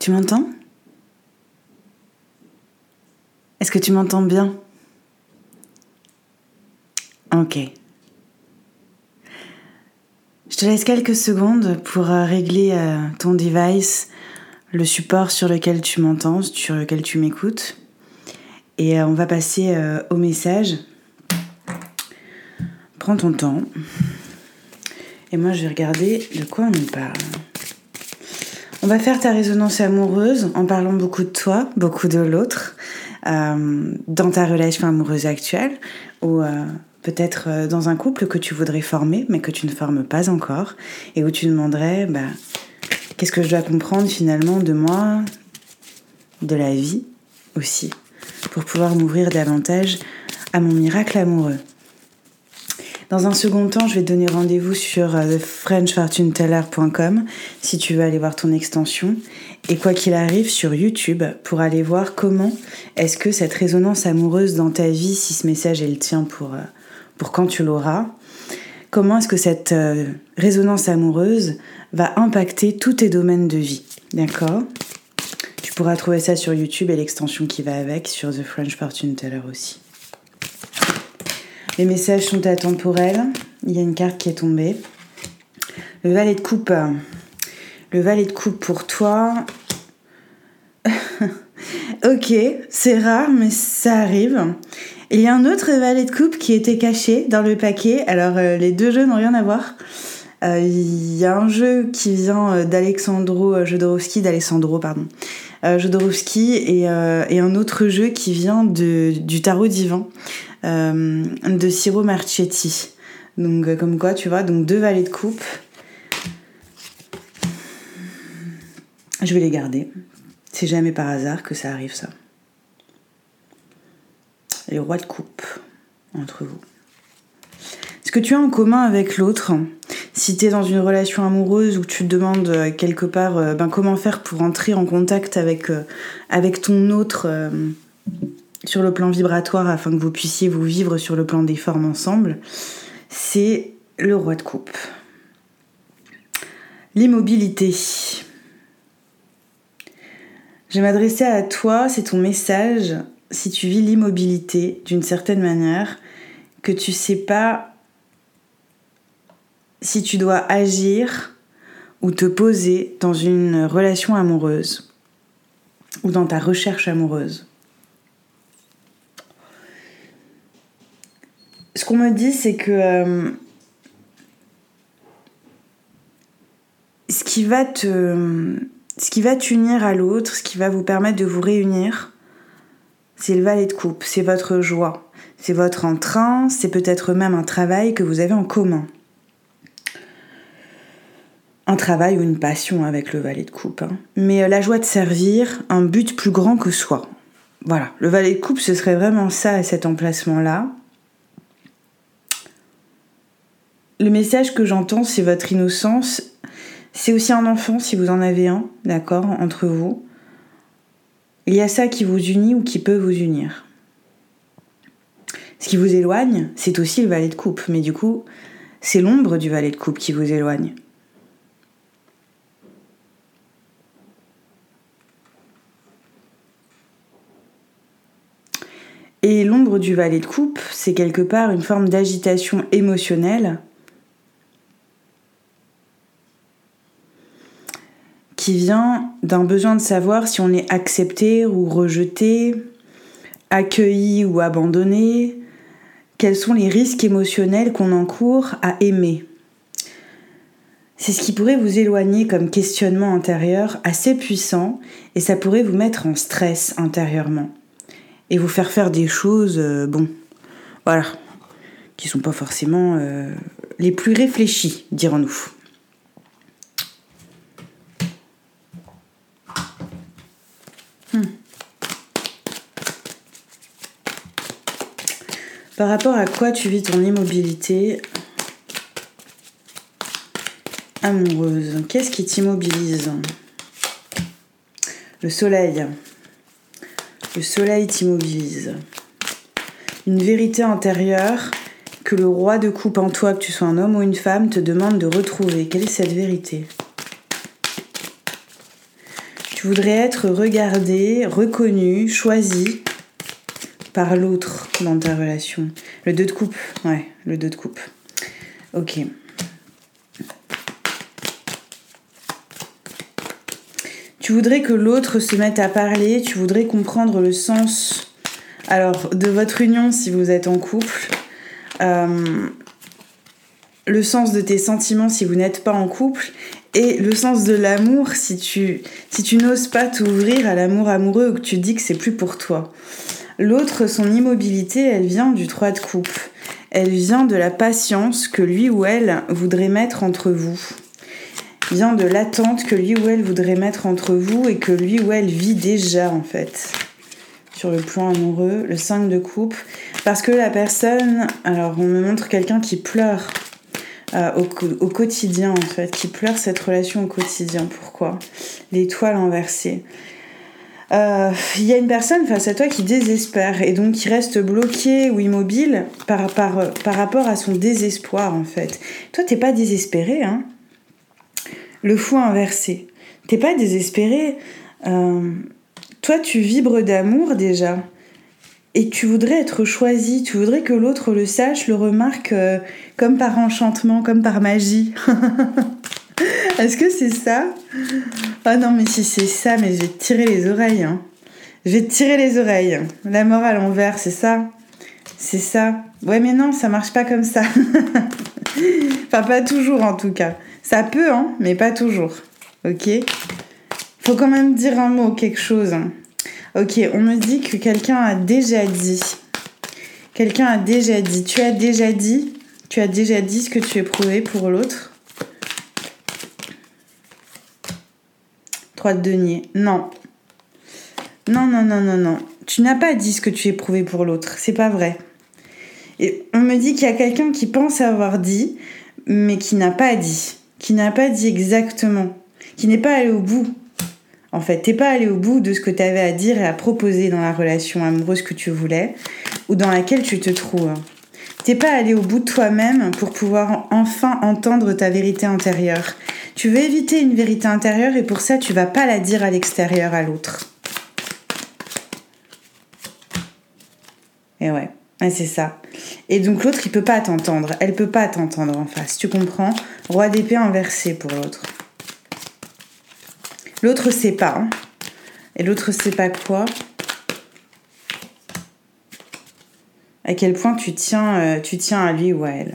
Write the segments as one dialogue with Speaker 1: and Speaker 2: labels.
Speaker 1: Tu m'entends? Est-ce que tu m'entends bien? Ok. Je te laisse quelques secondes pour euh, régler euh, ton device, le support sur lequel tu m'entends, sur lequel tu m'écoutes. Et euh, on va passer au message. Prends ton temps. Et moi, je vais regarder de quoi on nous parle. On va faire ta résonance amoureuse en parlant beaucoup de toi, beaucoup de l'autre, euh, dans ta relation amoureuse actuelle, ou euh, peut-être euh, dans un couple que tu voudrais former, mais que tu ne formes pas encore, et où tu demanderais, bah, qu'est-ce que je dois comprendre finalement de moi, de la vie aussi, pour pouvoir m'ouvrir davantage à mon miracle amoureux. Dans un second temps, je vais te donner rendez-vous sur euh, thefrenchfortuneteller.com si tu veux aller voir ton extension. Et quoi qu'il arrive, sur YouTube pour aller voir comment est-ce que cette résonance amoureuse dans ta vie, si ce message est le tien pour, euh, pour quand tu l'auras, comment est-ce que cette euh, résonance amoureuse va impacter tous tes domaines de vie. D'accord? Tu pourras trouver ça sur YouTube et l'extension qui va avec sur The French Fortune Teller aussi. Les messages sont atemporels. Il y a une carte qui est tombée. Le valet de coupe. Le valet de coupe pour toi. ok, c'est rare, mais ça arrive. Il y a un autre valet de coupe qui était caché dans le paquet. Alors, euh, les deux jeux n'ont rien à voir. Euh, il y a un jeu qui vient euh, d'Alexandro Jodorowsky, d'Alessandro, pardon, Jodorowsky, et, et, un autre jeu qui vient du tarot divin. Euh, de Ciro Marchetti. Donc euh, comme quoi, tu vois, donc deux valets de coupe. Je vais les garder. C'est jamais par hasard que ça arrive ça. Les rois de coupe entre vous. Ce que tu as en commun avec l'autre, si tu es dans une relation amoureuse où tu te demandes euh, quelque part ben, comment faire pour entrer en contact avec, avec ton autre sur le plan vibratoire afin que vous puissiez vous vivre sur le plan des formes ensemble, c'est le roi de coupe. L'immobilité. Je m'adresser à toi, c'est ton message, si tu vis l'immobilité d'une certaine manière, que tu sais pas si tu dois agir ou te poser dans une relation amoureuse ou dans ta recherche amoureuse. ce qu'on me dit, c'est que euh, ce qui va te, ce qui va t'unir à l'autre, ce qui va vous permettre de vous réunir, c'est le valet de coupe, c'est votre joie, c'est votre entrain, c'est peut-être même un travail que vous avez en commun. Un travail ou une passion avec le valet de coupe. Hein. Mais euh, la joie de servir, un but plus grand que soi. Voilà, le valet de coupe, ce serait vraiment ça à cet emplacement-là. le message que j'entends, c'est votre innocence. C'est aussi un enfant, si vous en avez un, d'accord, entre vous. Il y a ça qui vous unit ou qui peut vous unir. Ce qui vous éloigne, c'est aussi le valet de coupe, mais du coup, c'est l'ombre du valet de coupe qui vous éloigne. Et l'ombre du valet de coupe, c'est quelque part une forme d'agitation émotionnelle qui vient d'un besoin de savoir si on est accepté ou rejeté, accueilli ou abandonné, quels sont les risques émotionnels qu'on encourt à aimer. C'est ce qui pourrait vous éloigner comme questionnement intérieur assez puissant et ça pourrait vous mettre en stress intérieurement et vous faire faire des choses, euh, bon, voilà, qui sont pas forcément euh, les plus réfléchies, dirons-nous. Par rapport à quoi tu vis ton immobilité amoureuse Qu'est-ce qui t'immobilise? Le soleil. Le soleil t'immobilise. Une vérité intérieure que le roi de coupe en toi, que tu sois un homme ou une femme, te demande de retrouver. Quelle est cette vérité? Tu voudrais être regardé, reconnu, choisi par l'autre dans ta relation. Le 2 de coupe, ouais, le 2 de coupe. Ok. Tu voudrais que l'autre se mette à parler, tu voudrais comprendre le sens alors de votre union si vous êtes en couple, euh, le sens de tes sentiments si vous n'êtes pas en couple et le sens de l'amour si tu, n'oses pas t'ouvrir à l'amour amoureux ou que tu dis que c'est plus pour toi. L'autre, son immobilité, elle vient du 3 de coupe. Elle vient de la patience que lui ou elle voudrait mettre entre vous. Vient de l'attente que lui ou elle voudrait mettre entre vous et que lui ou elle vit déjà en fait. Sur le plan amoureux, le 5 de coupe. Parce que la personne, alors on me montre quelqu'un qui pleure euh, au, quotidien en fait, qui pleure cette relation au quotidien. Pourquoi? L'étoile inversée. Euh, il y a une personne face à toi qui désespère et donc qui reste bloqué ou immobile par, par, par rapport à son désespoir en fait. Toi, t'es pas désespéré, hein? Le fou inversé. T'es pas désespéré. Euh, toi, tu vibres d'amour déjà et tu voudrais être choisi, tu voudrais que l'autre le sache, le remarque euh, comme par enchantement, comme par magie. Est-ce que c'est ça? Oh non, mais si c'est ça, mais je vais te tirer les oreilles. Hein. Je vais te tirer les oreilles. La mort à l'envers, c'est ça? C'est ça? Ouais, mais non, ça marche pas comme ça. enfin, pas toujours en tout cas. Ça peut, hein, mais pas toujours. Ok? Faut quand même dire un mot, quelque chose. Ok, on me dit que quelqu'un a déjà dit. Quelqu'un a déjà dit. Tu as déjà dit? Tu as déjà dit ce que tu éprouvais pour l'autre? Trois de. Non. Non, non, non, non, non. Tu n'as pas dit ce que tu éprouvais pour l'autre. C'est pas vrai. Et on me dit qu'il y a quelqu'un qui pense avoir dit, mais qui n'a pas dit. Qui n'a pas dit exactement. Qui n'est pas allé au bout en fait, t'es pas allé au bout de ce que tu avais à dire et à proposer dans la relation amoureuse que tu voulais ou dans laquelle tu te trouves. T'es pas allé au bout de toi-même pour pouvoir enfin entendre ta vérité intérieure. Tu veux éviter une vérité intérieure et pour ça, tu vas pas la dire à l'extérieur à l'autre. Et ouais, c'est ça. Et donc l'autre, il peut pas t'entendre. Elle peut pas t'entendre en face. Tu comprends? Roi d'épée inversé pour l'autre. L'autre sait pas. Hein. Et l'autre sait pas quoi. À quel point tu tiens, euh, tu tiens à lui ou à elle.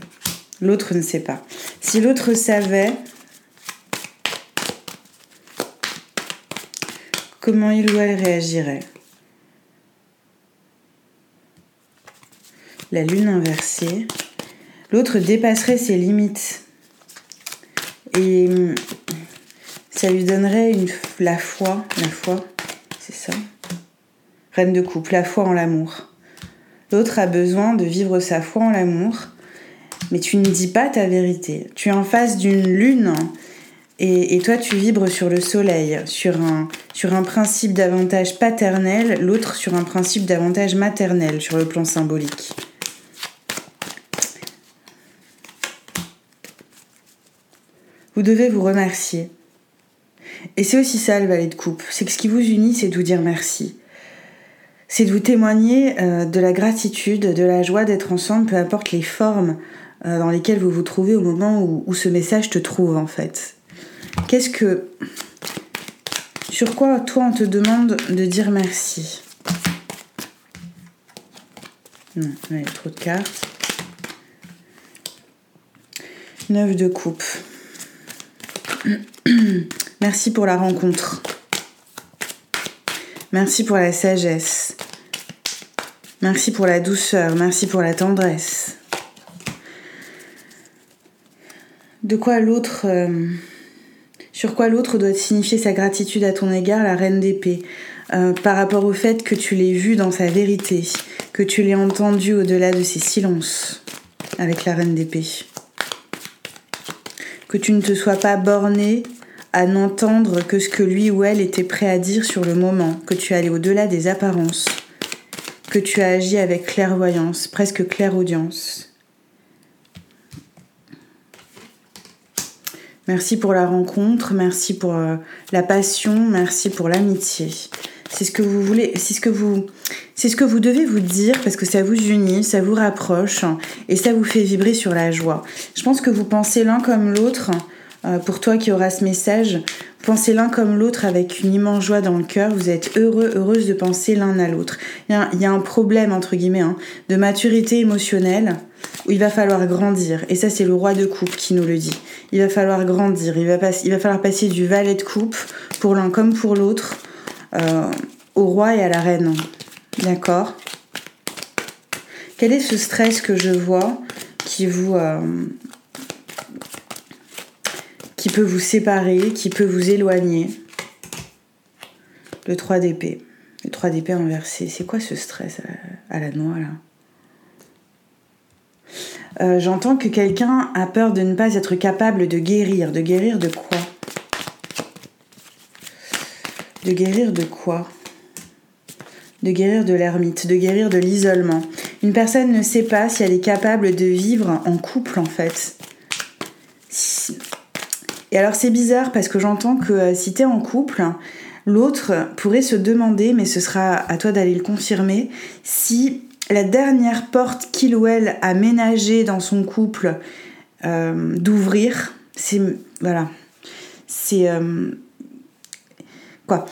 Speaker 1: L'autre ne sait pas. Si l'autre savait, comment il ou elle réagirait La lune inversée. L'autre dépasserait ses limites. Et ça lui donnerait une, la foi, la foi, c'est ça? Reine de couple, la foi en l'amour. L'autre a besoin de vivre sa foi en l'amour, mais tu ne dis pas ta vérité. Tu es en face d'une lune et, toi tu vibres sur le soleil, sur un principe davantage paternel, l'autre sur un principe davantage maternel sur le plan symbolique. Vous devez vous remercier et c'est aussi ça le valet de coupe, c'est que ce qui vous unit, c'est de vous dire merci. C'est de vous témoigner euh, de la gratitude, de la joie d'être ensemble, peu importe les formes euh, dans lesquelles vous vous trouvez au moment où, ce message te trouve en fait. Qu'est-ce que... Sur quoi toi on te demande de dire merci? Non, il y a trop de cartes. Neuf de coupe. Merci pour la rencontre. Merci pour la sagesse. Merci pour la douceur. Merci pour la tendresse. De quoi l'autre. Euh, sur quoi l'autre doit signifier sa gratitude à ton égard, la reine d'épée, euh, par rapport au fait que tu l'aies vu dans sa vérité, que tu l'aies entendu au-delà de ses silences avec la reine d'épée. Que tu ne te sois pas borné à n'entendre que ce que lui ou elle était prêt à dire sur le moment, que tu allais au-delà des apparences, que tu as agi avec clairvoyance, presque clairaudience. Merci pour la rencontre, merci pour euh, la passion, merci pour l'amitié. C'est ce que vous voulez, c'est ce que vous, c'est ce que vous devez vous dire parce que ça vous unit, ça vous rapproche et ça vous fait vibrer sur la joie. Je pense que vous pensez l'un comme l'autre. Euh, pour toi qui aura ce message, pensez l'un comme l'autre avec une immense joie dans le cœur. Vous êtes heureux, heureuse de penser l'un à l'autre. Il, y, a un problème entre guillemets hein, de maturité émotionnelle où il va falloir grandir. Et ça, c'est le roi de coupe qui nous le dit. Il va falloir grandir. Il va, il va falloir passer du valet de coupe pour l'un comme pour l'autre euh, au roi et à la reine. D'accord Quel est ce stress que je vois qui vous... Euh, qui peut vous séparer, qui peut vous éloigner? Le 3 d'épée. Le 3 d'épée inversé. C'est quoi ce stress à la noix là? Euh, J'entends que quelqu'un a peur de ne pas être capable de guérir. De guérir de quoi? De guérir de quoi? De guérir de l'ermite, de guérir de l'isolement. Une personne ne sait pas si elle est capable de vivre en couple en fait. Et alors c'est bizarre parce que j'entends que euh, si tu es en couple, l'autre pourrait se demander, mais ce sera à toi d'aller le confirmer, si la dernière porte qu'il ou elle a ménagée dans son couple euh, d'ouvrir, c'est voilà, c'est euh, quoi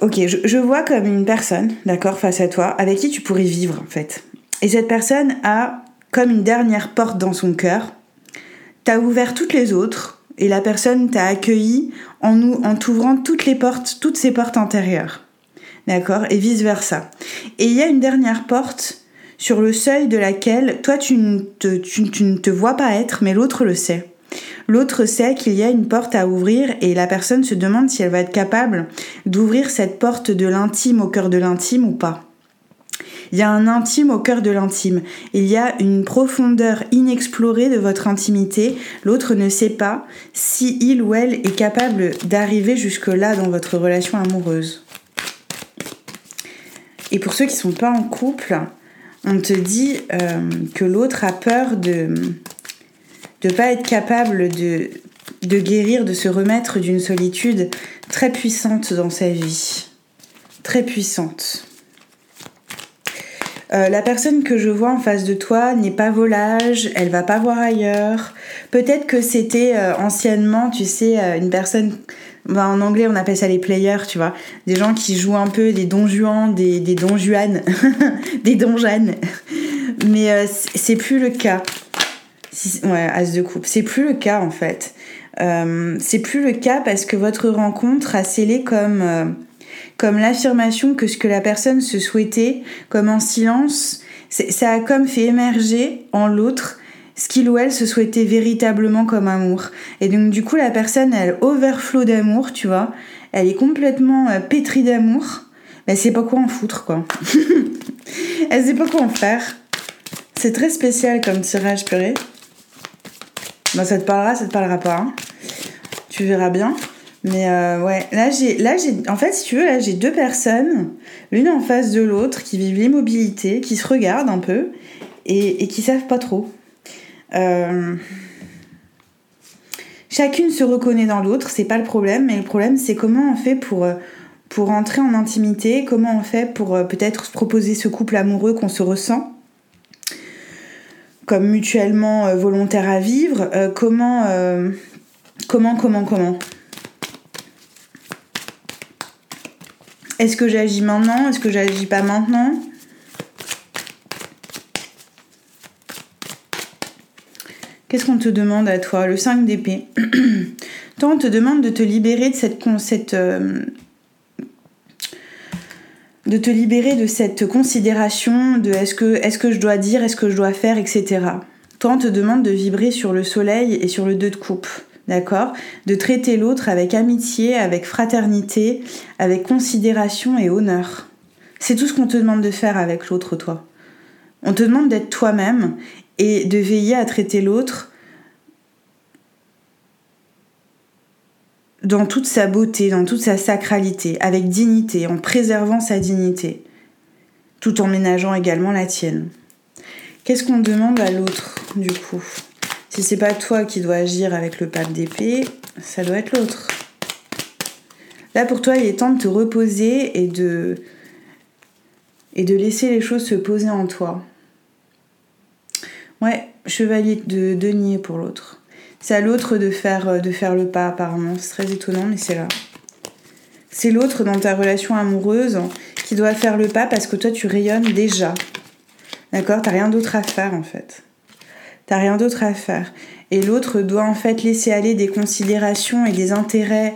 Speaker 1: Ok, je, vois comme une personne, d'accord, face à toi, avec qui tu pourrais vivre en fait. Et cette personne a comme une dernière porte dans son cœur. T'as ouvert toutes les autres et la personne t'a accueilli en, en t'ouvrant toutes les portes, toutes ces portes intérieures. D'accord Et vice versa. Et il y a une dernière porte sur le seuil de laquelle toi tu ne tu ne te vois pas être, mais l'autre le sait. L'autre sait qu'il y a une porte à ouvrir et la personne se demande si elle va être capable d'ouvrir cette porte de l'intime au cœur de l'intime ou pas. Il y a un intime au cœur de l'intime. Il y a une profondeur inexplorée de votre intimité. L'autre ne sait pas si il ou elle est capable d'arriver jusque-là dans votre relation amoureuse. Et pour ceux qui ne sont pas en couple, on te dit euh, que l'autre a peur de ne pas être capable de, de guérir, de se remettre d'une solitude très puissante dans sa vie. Très puissante. Euh, la personne que je vois en face de toi n'est pas volage, elle va pas voir ailleurs. Peut-être que c'était euh, anciennement, tu sais, euh, une personne. Bah, en anglais, on appelle ça les players, tu vois. Des gens qui jouent un peu des donjuans, des, des donjuanes, des donjanes. Mais c'est plus le cas. Ouais, as de coupe. C'est plus le cas en fait. c'est plus le cas parce que votre rencontre a scellé comme comme l'affirmation que ce que la personne se souhaitait, comme en silence, ça a comme fait émerger en l'autre ce qu'il ou elle se souhaitait véritablement comme amour. Et donc du coup la personne elle overflow d'amour, tu vois, elle est complètement euh, pétrie d'amour, mais elle sait pas quoi en foutre quoi. elle sait pas quoi en faire. C'est très spécial comme tirage purée. Bon, ça te parlera, ça te parlera pas. Hein. Tu verras bien. Mais euh, ouais, là j'ai, là j'ai, en fait, si tu veux, là j'ai deux personnes, l'une en face de l'autre, qui vivent l'immobilité, qui se regardent un peu et, et qui savent pas trop. Euh, chacune se reconnaît dans l'autre, c'est pas le problème, mais le problème c'est comment on fait pour euh, pour entrer en intimité, comment on fait pour peut-être se proposer ce couple amoureux qu'on se ressent comme mutuellement volontaire à vivre, comment comment comment comment? Est-ce que j'agis maintenant? Est-ce que j'agis pas maintenant? Qu'est-ce qu'on te demande à toi? Le 5 d'épée. toi, on te demande de te libérer de cette, cette euh, de te libérer de cette considération de est-ce que, est que je dois dire, est-ce que je dois faire, etc. Toi, on te demande de vibrer sur le soleil et sur le 2 de coupe d'accord? De traiter l'autre avec amitié, avec fraternité, avec considération et honneur. C'est tout ce qu'on te demande de faire avec l'autre, toi. On te demande d'être toi-même et de veiller à traiter l'autre dans toute sa beauté, dans toute sa sacralité, avec dignité, en préservant sa dignité, tout en ménageant également la tienne. Qu'est-ce qu'on demande à l'autre, du coup? Si c'est pas toi qui dois agir avec le pape d'épée, ça doit être l'autre. Là, pour toi, il est temps de te reposer et de, et de laisser les choses se poser en toi. Ouais, chevalier de denier pour l'autre. C'est à l'autre de faire, de faire le pas, apparemment. C'est très étonnant, mais c'est là. C'est l'autre dans ta relation amoureuse qui doit faire le pas parce que toi, tu rayonnes déjà. D'accord? T'as rien d'autre à faire, en fait. T'as rien d'autre à faire. Et l'autre doit, en fait, laisser aller des considérations et des intérêts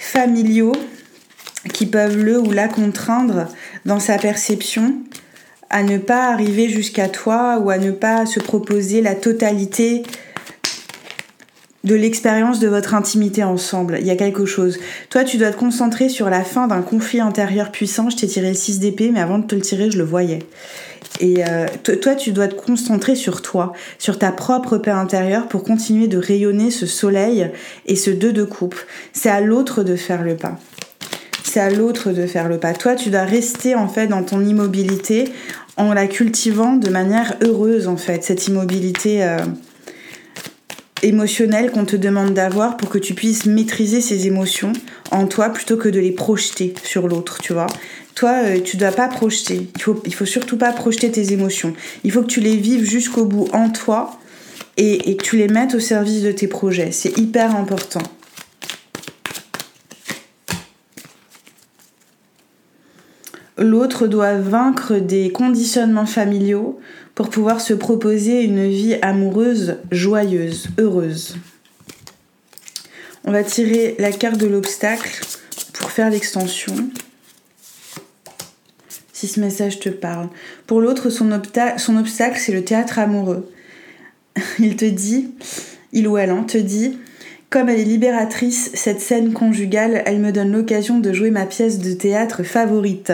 Speaker 1: familiaux qui peuvent le ou la contraindre dans sa perception à ne pas arriver jusqu'à toi ou à ne pas se proposer la totalité de l'expérience de votre intimité ensemble. Il y a quelque chose. Toi, tu dois te concentrer sur la fin d'un conflit intérieur puissant. Je t'ai tiré le 6 d'épée, mais avant de te le tirer, je le voyais. Et euh, toi, tu dois te concentrer sur toi, sur ta propre paix intérieure pour continuer de rayonner ce soleil et ce deux de coupe. C'est à l'autre de faire le pas c'est à l'autre de faire le pas. Toi, tu dois rester en fait dans ton immobilité en la cultivant de manière heureuse en fait, cette immobilité euh, qu'on te demande d'avoir pour que tu puisses maîtriser ces émotions en toi plutôt que de les projeter sur l'autre, tu vois. Toi, euh, tu dois pas projeter. Il faut, faut surtout pas projeter tes émotions. Il faut que tu les vives jusqu'au bout en toi et, et que tu les mettes au service de tes projets. C'est hyper important. L'autre doit vaincre des conditionnements familiaux pour pouvoir se proposer une vie amoureuse joyeuse, heureuse. On va tirer la carte de l'obstacle pour faire l'extension. Si ce message te parle. Pour l'autre, son, obstacle, c'est le théâtre amoureux. Il te dit, il ou elle hein, te dit, comme elle est libératrice, cette scène conjugale, elle me donne l'occasion de jouer ma pièce de théâtre favorite.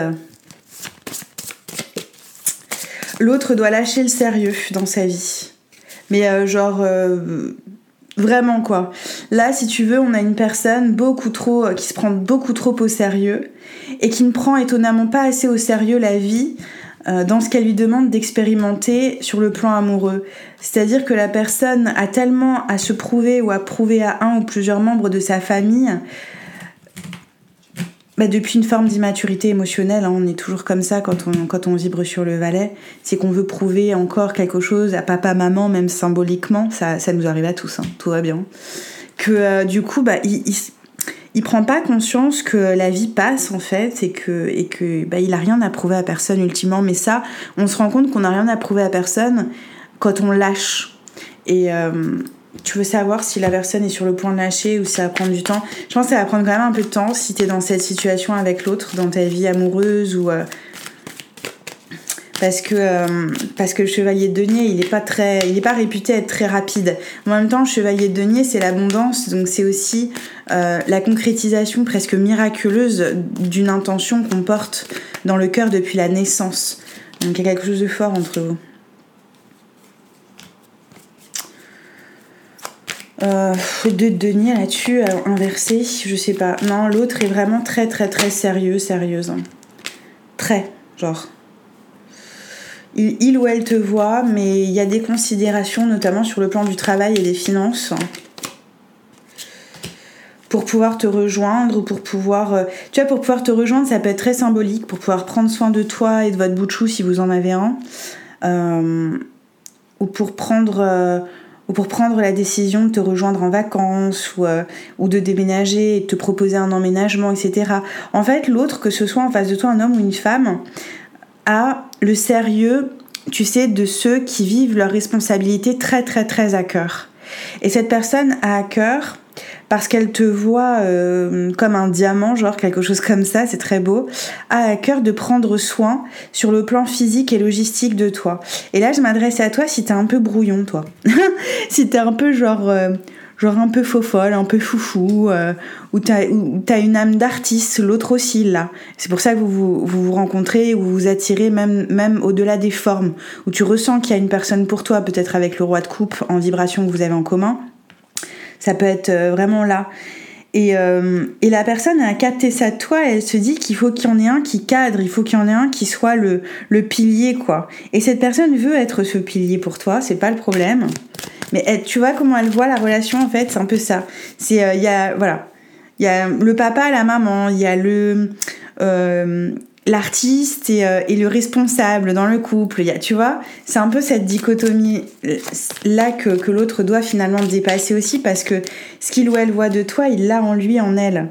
Speaker 1: L'autre doit lâcher le sérieux dans sa vie. Mais euh, genre euh, vraiment quoi. Là, si tu veux, on a une personne beaucoup trop euh, qui se prend beaucoup trop au sérieux et qui ne prend étonnamment pas assez au sérieux la vie dans ce qu'elle lui demande d'expérimenter sur le plan amoureux. C'est-à-dire que la personne a tellement à se prouver ou à prouver à un ou plusieurs membres de sa famille bah, depuis une forme d'immaturité émotionnelle, hein, on est toujours comme ça quand on, quand on vibre sur le valet, c'est qu'on veut prouver encore quelque chose à papa, maman, même symboliquement, ça, ça nous arrive à tous, hein, tout va bien. Que euh, du coup, bah, il, il, prend pas conscience que la vie passe en fait et que, et que bah, il a rien à prouver à personne ultimement, mais ça, on se rend compte qu'on n'a rien à prouver à personne quand on lâche. Et. Euh, tu veux savoir si la personne est sur le point de lâcher ou si ça va prendre du temps. Je pense que ça va prendre quand même un peu de temps si tu es dans cette situation avec l'autre, dans ta vie amoureuse ou. Euh, parce que, euh, parce que le chevalier de denier, il n'est pas, très, il pas réputé être très rapide. En même temps, le chevalier de denier, c'est l'abondance, donc c'est aussi euh, la concrétisation presque miraculeuse d'une intention qu'on porte dans le cœur depuis la naissance. Donc il y a quelque chose de fort entre vous. Euh, de Denis là-dessus, euh, inversé, je sais pas. Non, l'autre est vraiment très très très sérieux, sérieuse. Hein. Très, genre. Il, ou elle te voit, mais il y a des considérations, notamment sur le plan du travail et des finances, pour pouvoir te rejoindre ou pour pouvoir. Euh, tu vois, pour pouvoir te rejoindre, ça peut être très symbolique, pour pouvoir prendre soin de toi et de votre bout de chou si vous en avez un. ou pour prendre ou pour prendre la décision de te rejoindre en vacances ou, euh, ou de déménager et te proposer un emménagement, etc. En fait, l'autre, que ce soit en face de toi un homme ou une femme, a le sérieux, tu sais, de ceux qui vivent leur responsabilité très très très à cœur. Et cette personne a à cœur parce qu'elle te voit euh, comme un diamant, genre quelque chose comme ça, c'est très beau, a à cœur de prendre soin sur le plan physique et logistique de toi. Et là, je m'adresse à toi si t'es un peu brouillon, toi. si t'es un peu genre, euh, genre un peu faux folle, un peu foufou, euh, ou t'as as une âme d'artiste, l'autre aussi, là. C'est pour ça que vous vous, vous rencontrez, ou vous vous attirez même, même au-delà des formes, où tu ressens qu'il y a une personne pour toi, peut-être avec le roi de coupe en vibration que vous avez en commun ça peut être euh, vraiment là. Et, euh, et, la personne a capté ça de toi, elle se dit qu'il faut qu'il y en ait un qui cadre, il faut qu'il y en ait un qui soit le, le pilier, quoi. Et cette personne veut être ce pilier pour toi, c'est pas le problème. Mais elle, tu vois comment elle voit la relation, en fait, c'est un peu ça. C'est, euh, il y a, voilà, il y a le papa, la maman, il y a le, l'artiste et, euh, et, le responsable dans le couple. Tu vois, c'est un peu cette dichotomie là que, l'autre doit finalement dépasser aussi parce que ce qu'il ou elle voit de toi, il l'a en lui, en elle.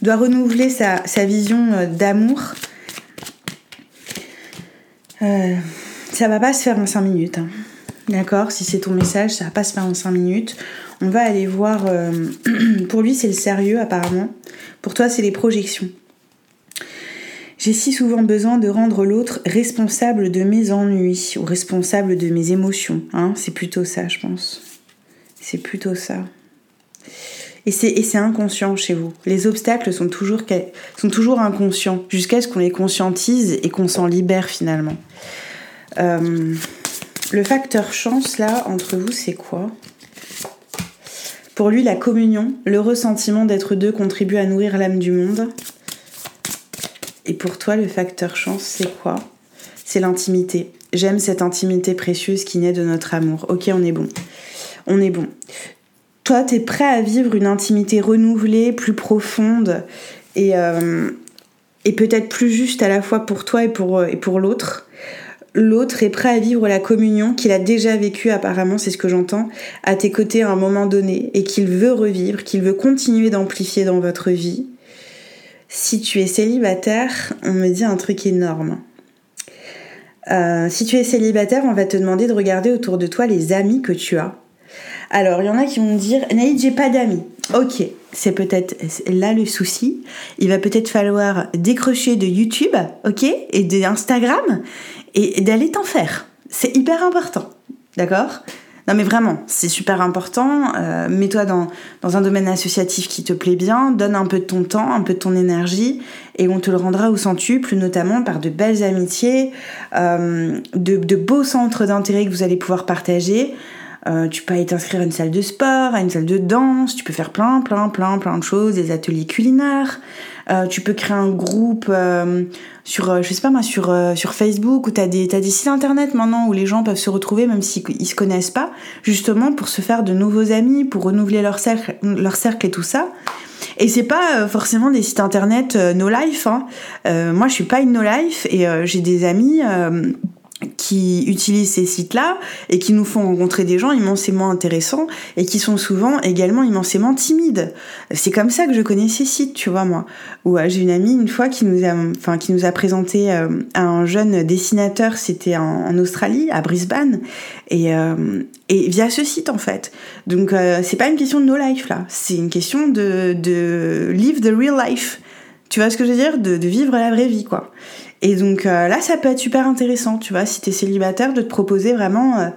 Speaker 1: Il doit renouveler sa, vision euh, d'amour. Euh, ça va pas se faire en 5 minutes. Hein. D'accord Si c'est ton message, ça va pas se faire en 5 minutes. On va aller voir. Euh, pour lui, c'est le sérieux, apparemment. Pour toi, c'est les projections. J'ai si souvent besoin de rendre l'autre responsable de mes ennuis ou responsable de mes émotions. Hein c'est plutôt ça, je pense. C'est plutôt ça. Et c'est inconscient chez vous. Les obstacles sont toujours, sont toujours inconscients jusqu'à ce qu'on les conscientise et qu'on s'en libère finalement. Euh, le facteur chance, là, entre vous, c'est quoi? Pour lui, la communion, le ressentiment d'être deux contribue à nourrir l'âme du monde. Et pour toi, le facteur chance, c'est quoi? C'est l'intimité. J'aime cette intimité précieuse qui naît de notre amour. Ok, on est bon. On est bon. Toi, t'es prêt à vivre une intimité renouvelée, plus profonde et, euh, peut-être plus juste à la fois pour toi et pour, et pour l'autre? L'autre est prêt à vivre la communion qu'il a déjà vécue apparemment, c'est ce que j'entends, à tes côtés à un moment donné et qu'il veut revivre, qu'il veut continuer d'amplifier dans votre vie. Si tu es célibataire, on me dit un truc énorme. Euh, si tu es célibataire, on va te demander de regarder autour de toi les amis que tu as. Alors, il y en a qui vont me dire Naïd, j'ai pas d'amis. Ok, c'est peut-être là le souci. Il va peut-être falloir décrocher de YouTube, ok, et d'Instagram et d'aller t'en faire. C'est hyper important, d'accord? Non mais vraiment, c'est super important. Euh, mets-toi dans, dans, un domaine associatif qui te plaît bien, donne un peu de ton temps, un peu de ton énergie, et on te le rendra au centuple, notamment par de belles amitiés, euh, de, beaux centres d'intérêt que vous allez pouvoir partager. Euh, tu peux aller t'inscrire à une salle de sport, à une salle de danse, tu peux faire plein, plein, plein, plein de choses, des ateliers culinaires. Euh, tu peux créer un groupe euh, sur, euh, je sais pas moi, sur, sur Facebook où tu as des, des sites internet maintenant où les gens peuvent se retrouver même s'ils se connaissent pas, justement pour se faire de nouveaux amis, pour renouveler leur cercle, leur cercle et tout ça. Et c'est pas forcément des sites internet no life. Hein. moi, je suis pas une no life et j'ai des amis qui utilisent ces sites-là et qui nous font rencontrer des gens immensément intéressants et qui sont souvent également immensément timides. C'est comme ça que je connais ces sites, tu vois moi. Où euh, j'ai une amie une fois qui nous a, enfin qui nous a présenté euh, un jeune dessinateur, c'était en, Australie, à Brisbane, et, euh, et via ce site en fait. Donc c'est pas une question de no life là, c'est une question de, live the real life. Tu vois ce que je veux dire? De vivre la vraie vie quoi. Et donc euh, là, ça peut être super intéressant, tu vois, si tu es célibataire, de te proposer vraiment euh,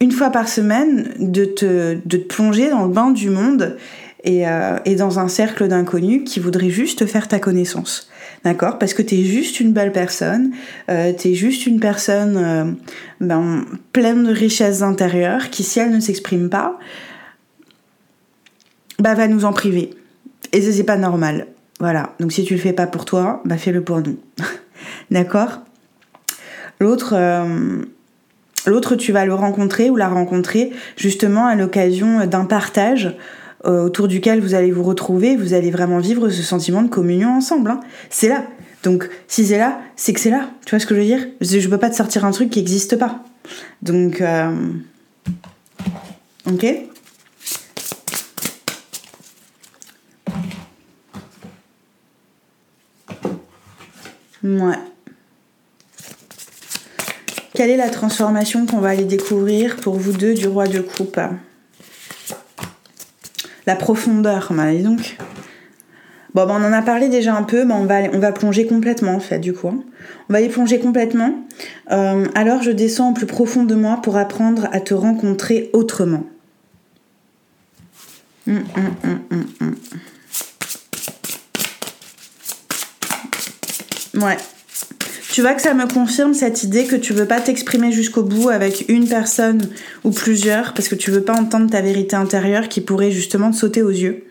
Speaker 1: une fois par semaine de te, de te plonger dans le bain du monde et, euh, et dans un cercle d'inconnus qui voudraient juste faire ta connaissance. D'accord? Parce que tu es juste une belle personne, tu es juste une personne ben, pleine de richesses intérieures qui, si elle ne s'exprime pas, bah, va nous en priver. Et ça, c'est pas normal. Voilà. Donc si tu le fais pas pour toi, bah fais-le pour nous. D'accord L'autre, euh, l'autre, tu vas le rencontrer ou la rencontrer justement à l'occasion d'un partage euh, autour duquel vous allez vous retrouver, vous allez vraiment vivre ce sentiment de communion ensemble. Hein. C'est là. Donc, si c'est là, c'est que c'est là. Tu vois ce que je veux dire? Je peux pas te sortir un truc qui n'existe pas. Donc, euh, ok? Ouais. Quelle est la transformation qu'on va aller découvrir pour vous deux du roi de coupe La profondeur, bah, donc. Bon, bah, on en a parlé déjà un peu, mais on va, on va plonger complètement en fait, du coup. Hein. On va y plonger complètement. Euh, alors je descends au plus profond de moi pour apprendre à te rencontrer autrement. Hum, hum, hum, ouais. Tu vois que ça me confirme cette idée que tu veux pas t'exprimer jusqu'au bout avec une personne ou plusieurs parce que tu veux pas entendre ta vérité intérieure qui pourrait justement te sauter aux yeux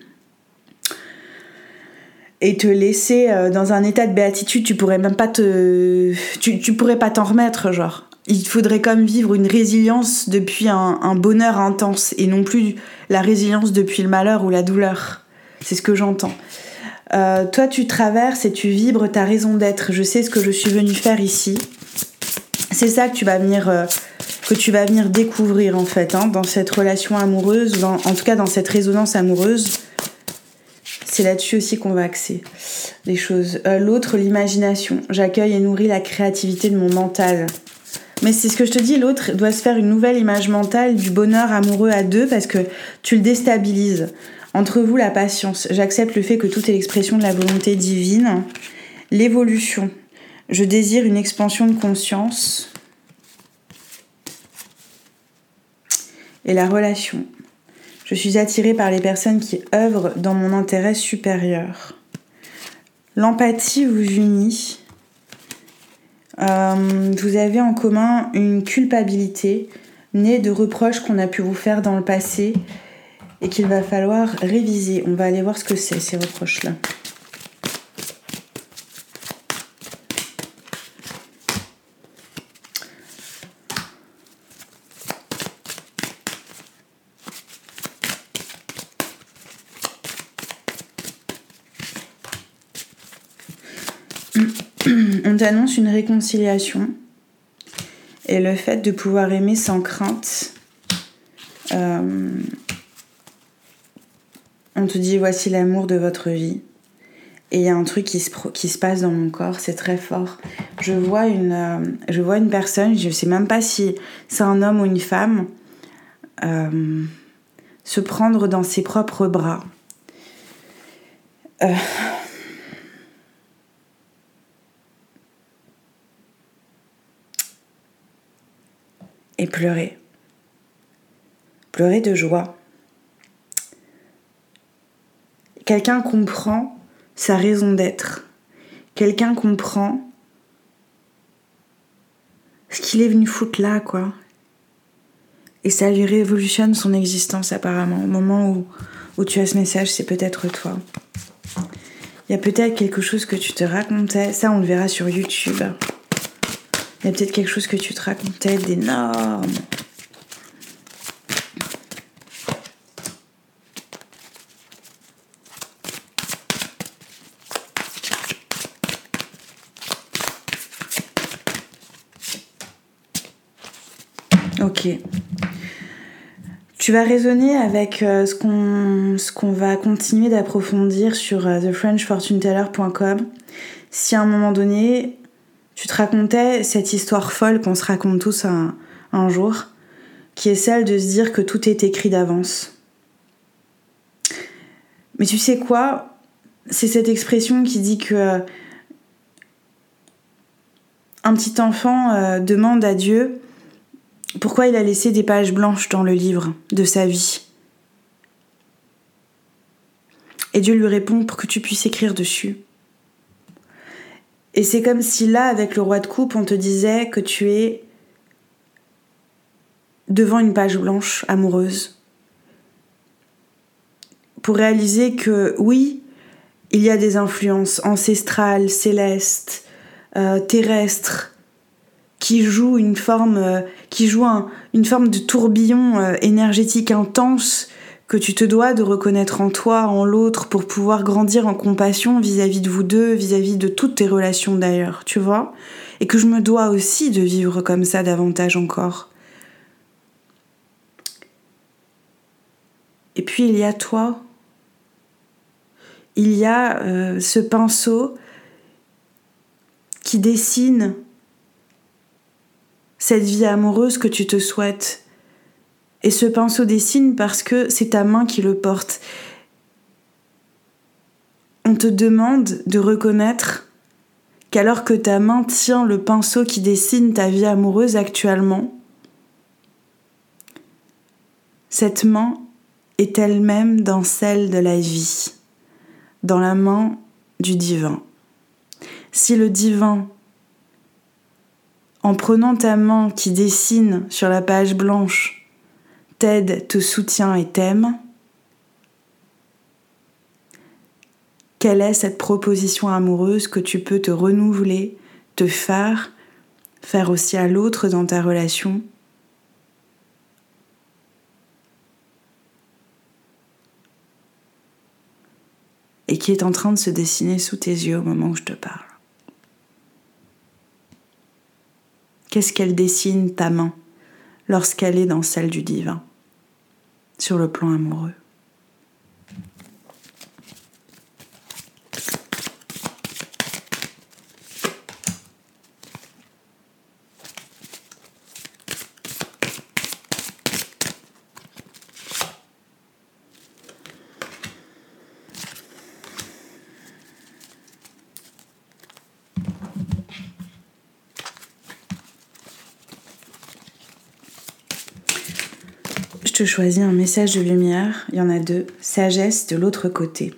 Speaker 1: et te laisser euh, dans un état de béatitude, tu pourrais même pas te. Tu, tu pourrais pas t'en remettre, genre. Il faudrait comme vivre une résilience depuis un, un, bonheur intense et non plus la résilience depuis le malheur ou la douleur. C'est ce que j'entends. Euh, toi, tu traverses et tu vibres ta raison d'être. Je sais ce que je suis venue faire ici. C'est ça que tu vas venir, euh, que tu vas venir découvrir en fait, hein, dans cette relation amoureuse, en tout cas dans cette résonance amoureuse. C'est là-dessus aussi qu'on va axer les choses. Euh, L'autre, l'imagination. J'accueille et nourris la créativité de mon mental. Mais c'est ce que je te dis, l'autre doit se faire une nouvelle image mentale du bonheur amoureux à deux parce que tu le déstabilises. Entre vous, la patience. J'accepte le fait que tout est l'expression de la volonté divine. L'évolution. Je désire une expansion de conscience. Et la relation. Je suis attirée par les personnes qui œuvrent dans mon intérêt supérieur. L'empathie vous unit. Euh, vous avez en commun une culpabilité née de reproches qu'on a pu vous faire dans le passé et qu'il va falloir réviser. On va aller voir ce que c'est ces reproches-là. On t'annonce une réconciliation et le fait de pouvoir aimer sans crainte. Euh, on te dit voici l'amour de votre vie. Et il y a un truc qui se, passe dans mon corps, c'est très fort. Je vois, une, euh, je vois une personne, je ne sais même pas si c'est un homme ou une femme, euh, se prendre dans ses propres bras. Euh, et pleurer. Pleurer de joie. Quelqu'un comprend sa raison d'être. Quelqu'un comprend ce qu'il est venu foutre là, quoi. Et ça lui révolutionne son existence apparemment. Au moment où, où tu as ce message, c'est peut-être toi. Il y a peut-être quelque chose que tu te racontais, ça on le verra sur YouTube. Il y a peut-être quelque chose que tu te racontais d'énorme. Ok. Tu vas raisonner avec euh, ce qu'on va continuer d'approfondir sur euh, thefrenchfortuneteller.com. Si à un moment donné, tu te racontais cette histoire folle qu'on se raconte tous un, jour, qui est celle de se dire que tout est écrit d'avance. Mais tu sais quoi? C'est cette expression qui dit que un petit enfant euh, demande à Dieu pourquoi il a laissé des pages blanches dans le livre de sa vie. Et Dieu lui répond pour que tu puisses écrire dessus. Et c'est comme si là, avec le roi de coupe, on te disait que tu es devant une page blanche amoureuse. Pour réaliser que oui, il y a des influences ancestrales, célestes, euh, terrestres, qui joue une forme, euh, qui joue une forme de tourbillon euh, énergétique intense que tu te dois de reconnaître en toi, en l'autre, pour pouvoir grandir en compassion vis-à-vis de vous deux, vis-à-vis de toutes tes relations d'ailleurs, tu vois? Et que je me dois aussi de vivre comme ça davantage encore. Et puis il y a toi. Il y a euh, ce pinceau qui dessine cette vie amoureuse que tu te souhaites. Et ce pinceau dessine parce que c'est ta main qui le porte. On te demande de reconnaître qu'alors que ta main tient le pinceau qui dessine ta vie amoureuse actuellement, cette main est elle-même dans celle de la vie, dans la main du divin. Si le divin en prenant ta main qui dessine sur la page blanche, t'aide, te soutient et t'aime, quelle est cette proposition amoureuse que tu peux te renouveler, te faire, faire aussi à l'autre dans ta relation? Et qui est en train de se dessiner sous tes yeux au moment où je te parle. Qu'est-ce qu'elle dessine ta main lorsqu'elle est dans celle du divin? Sur le plan amoureux choisis un message de lumière, il y en a deux, sagesse de l'autre côté.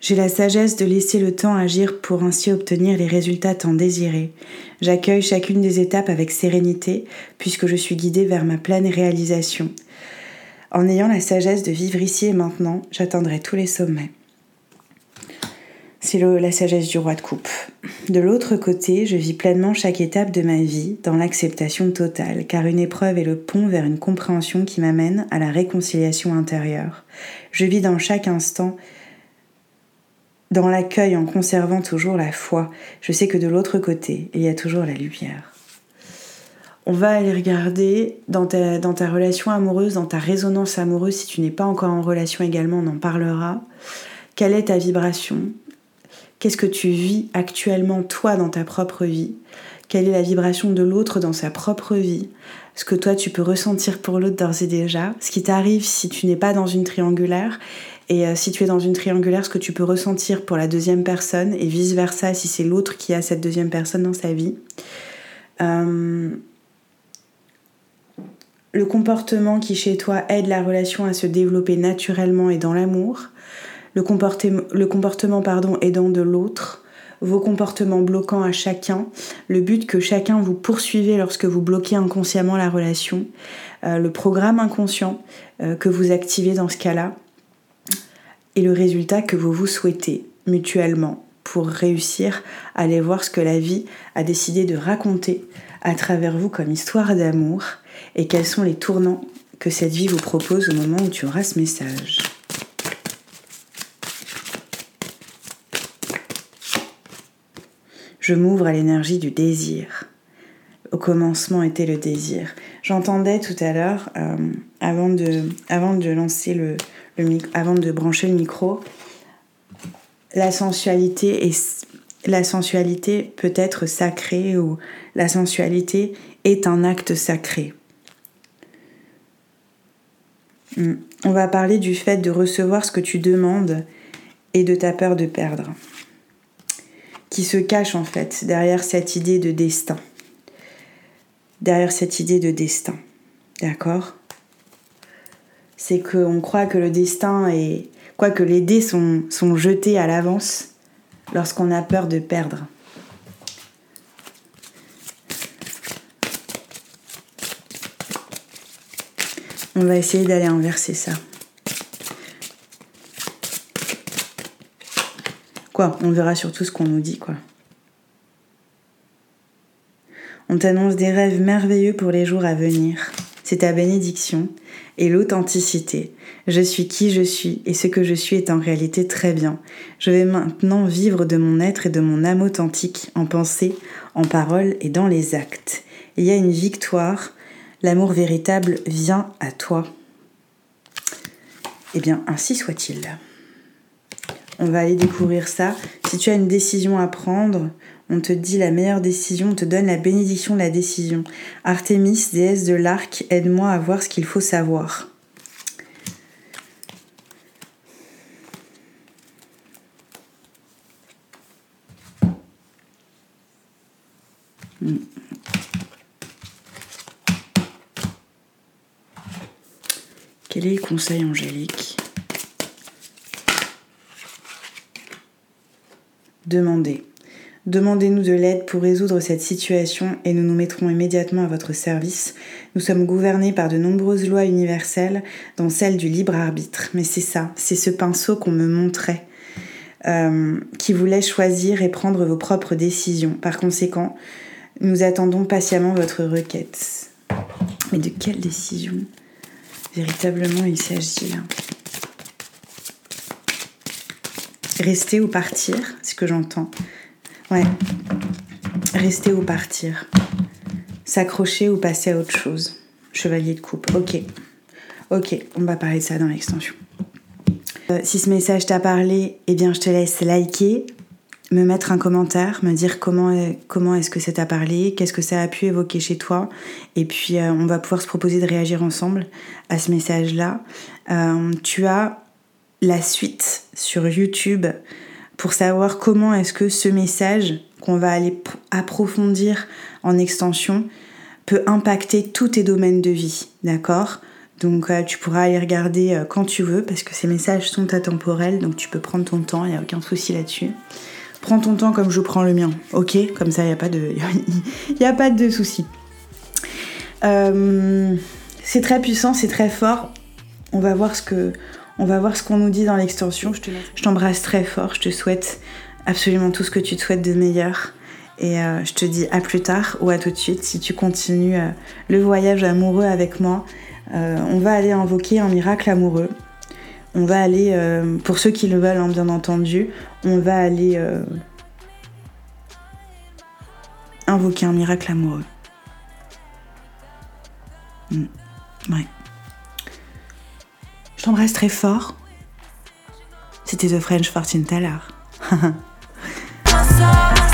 Speaker 1: J'ai la sagesse de laisser le temps agir pour ainsi obtenir les résultats tant désirés. J'accueille chacune des étapes avec sérénité puisque je suis guidée vers ma pleine réalisation. En ayant la sagesse de vivre ici et maintenant, j'atteindrai tous les sommets. C'est la sagesse du roi de coupe. De l'autre côté, je vis pleinement chaque étape de ma vie dans l'acceptation totale, car une épreuve est le pont vers une compréhension qui m'amène à la réconciliation intérieure. Je vis dans chaque instant dans l'accueil en conservant toujours la foi. Je sais que de l'autre côté, il y a toujours la lumière. On va aller regarder dans ta, dans ta relation amoureuse, dans ta résonance amoureuse, si tu n'es pas encore en relation également, on en parlera. Quelle est ta vibration? Qu'est-ce que tu vis actuellement toi dans ta propre vie? Quelle est la vibration de l'autre dans sa propre vie? Ce que toi tu peux ressentir pour l'autre d'ores et déjà? Ce qui t'arrive si tu n'es pas dans une triangulaire? Et euh, si tu es dans une triangulaire, ce que tu peux ressentir pour la deuxième personne et vice-versa si c'est l'autre qui a cette deuxième personne dans sa vie? Euh, le comportement qui chez toi aide la relation à se développer naturellement et dans l'amour? Le, comportement, pardon, aidant de l'autre, vos comportements bloquants à chacun, le but que chacun vous poursuivez lorsque vous bloquez inconsciemment la relation, euh, le programme inconscient euh, que vous activez dans ce cas-là, et le résultat que vous vous souhaitez mutuellement pour réussir à aller voir ce que la vie a décidé de raconter à travers vous comme histoire d'amour. Et quels sont les tournants que cette vie vous propose au moment où tu auras ce message. M'ouvre à l'énergie du désir. Au commencement était le désir. J'entendais tout à l'heure, euh, avant, de, avant de lancer le, avant de brancher le micro, la sensualité est la sensualité peut être sacrée ou la sensualité est un acte sacré. Hmm. On va parler du fait de recevoir ce que tu demandes et de ta peur de perdre qui se cache en fait derrière cette idée de destin. Derrière cette idée de destin. D'accord? C'est qu'on croit que le destin est. Quoi que les dés sont, sont jetés à l'avance lorsqu'on a peur de perdre. On va essayer d'aller inverser ça. On verra surtout ce qu'on nous dit, quoi. On t'annonce des rêves merveilleux pour les jours à venir. C'est ta bénédiction et l'authenticité. Je suis qui je suis et ce que je suis est en réalité très bien. Je vais maintenant vivre de mon être et de mon âme authentique en pensée, en parole et dans les actes. Il y a une victoire. L'amour véritable vient à toi. Eh bien, ainsi soit-il. On va aller découvrir ça. Si tu as une décision à prendre, on te dit la meilleure décision, on te donne la bénédiction de la décision. Artémis, déesse de l'arc, aide-moi à voir ce qu'il faut savoir. Quel est le conseil angélique? Demandez. Demandez-nous de l'aide pour résoudre cette situation et nous nous mettrons immédiatement à votre service. Nous sommes gouvernés par de nombreuses lois universelles, dont celle du libre arbitre. Mais c'est ça, c'est ce pinceau qu'on me montrait, euh, qui voulait choisir et prendre vos propres décisions. Par conséquent, nous attendons patiemment votre requête. Mais de quelle décision? Véritablement il s'agit là Rester ou partir, c'est ce que j'entends. Ouais. Rester ou partir. S'accrocher ou passer à autre chose. Chevalier de coupe. Ok. Ok, on va parler de ça dans l'extension. Euh, si ce message t'a parlé, eh bien je te laisse liker, me mettre un commentaire, me dire comment, comment est-ce que ça t'a parlé, qu'est-ce que ça a pu évoquer chez toi. Et puis euh, on va pouvoir se proposer de réagir ensemble à ce message-là. Euh, tu as la suite sur YouTube pour savoir comment est-ce que ce message qu'on va aller approfondir en extension peut impacter tous tes domaines de vie, d'accord? Donc euh, tu pourras aller regarder euh, quand tu veux parce que ces messages sont atemporels, donc tu peux prendre ton temps, il n'y a aucun souci là-dessus. Prends ton temps comme je prends le mien, ok? Comme ça, il n'y a pas de, a pas de souci. Euh, c'est très puissant, c'est très fort. On va voir ce que, on va voir ce qu'on nous dit dans l'extension. Je t'embrasse très fort. Je te souhaite absolument tout ce que tu te souhaites de meilleur. Et euh, je te dis à plus tard ou à tout de suite si tu continues euh, le voyage amoureux avec moi. Euh, on va aller invoquer un miracle amoureux. On va aller, pour ceux qui le veulent, hein, bien entendu, on va aller invoquer un miracle amoureux. Hmm. Ouais. Je t'embrasse très fort. C'était The French Fortune Teller.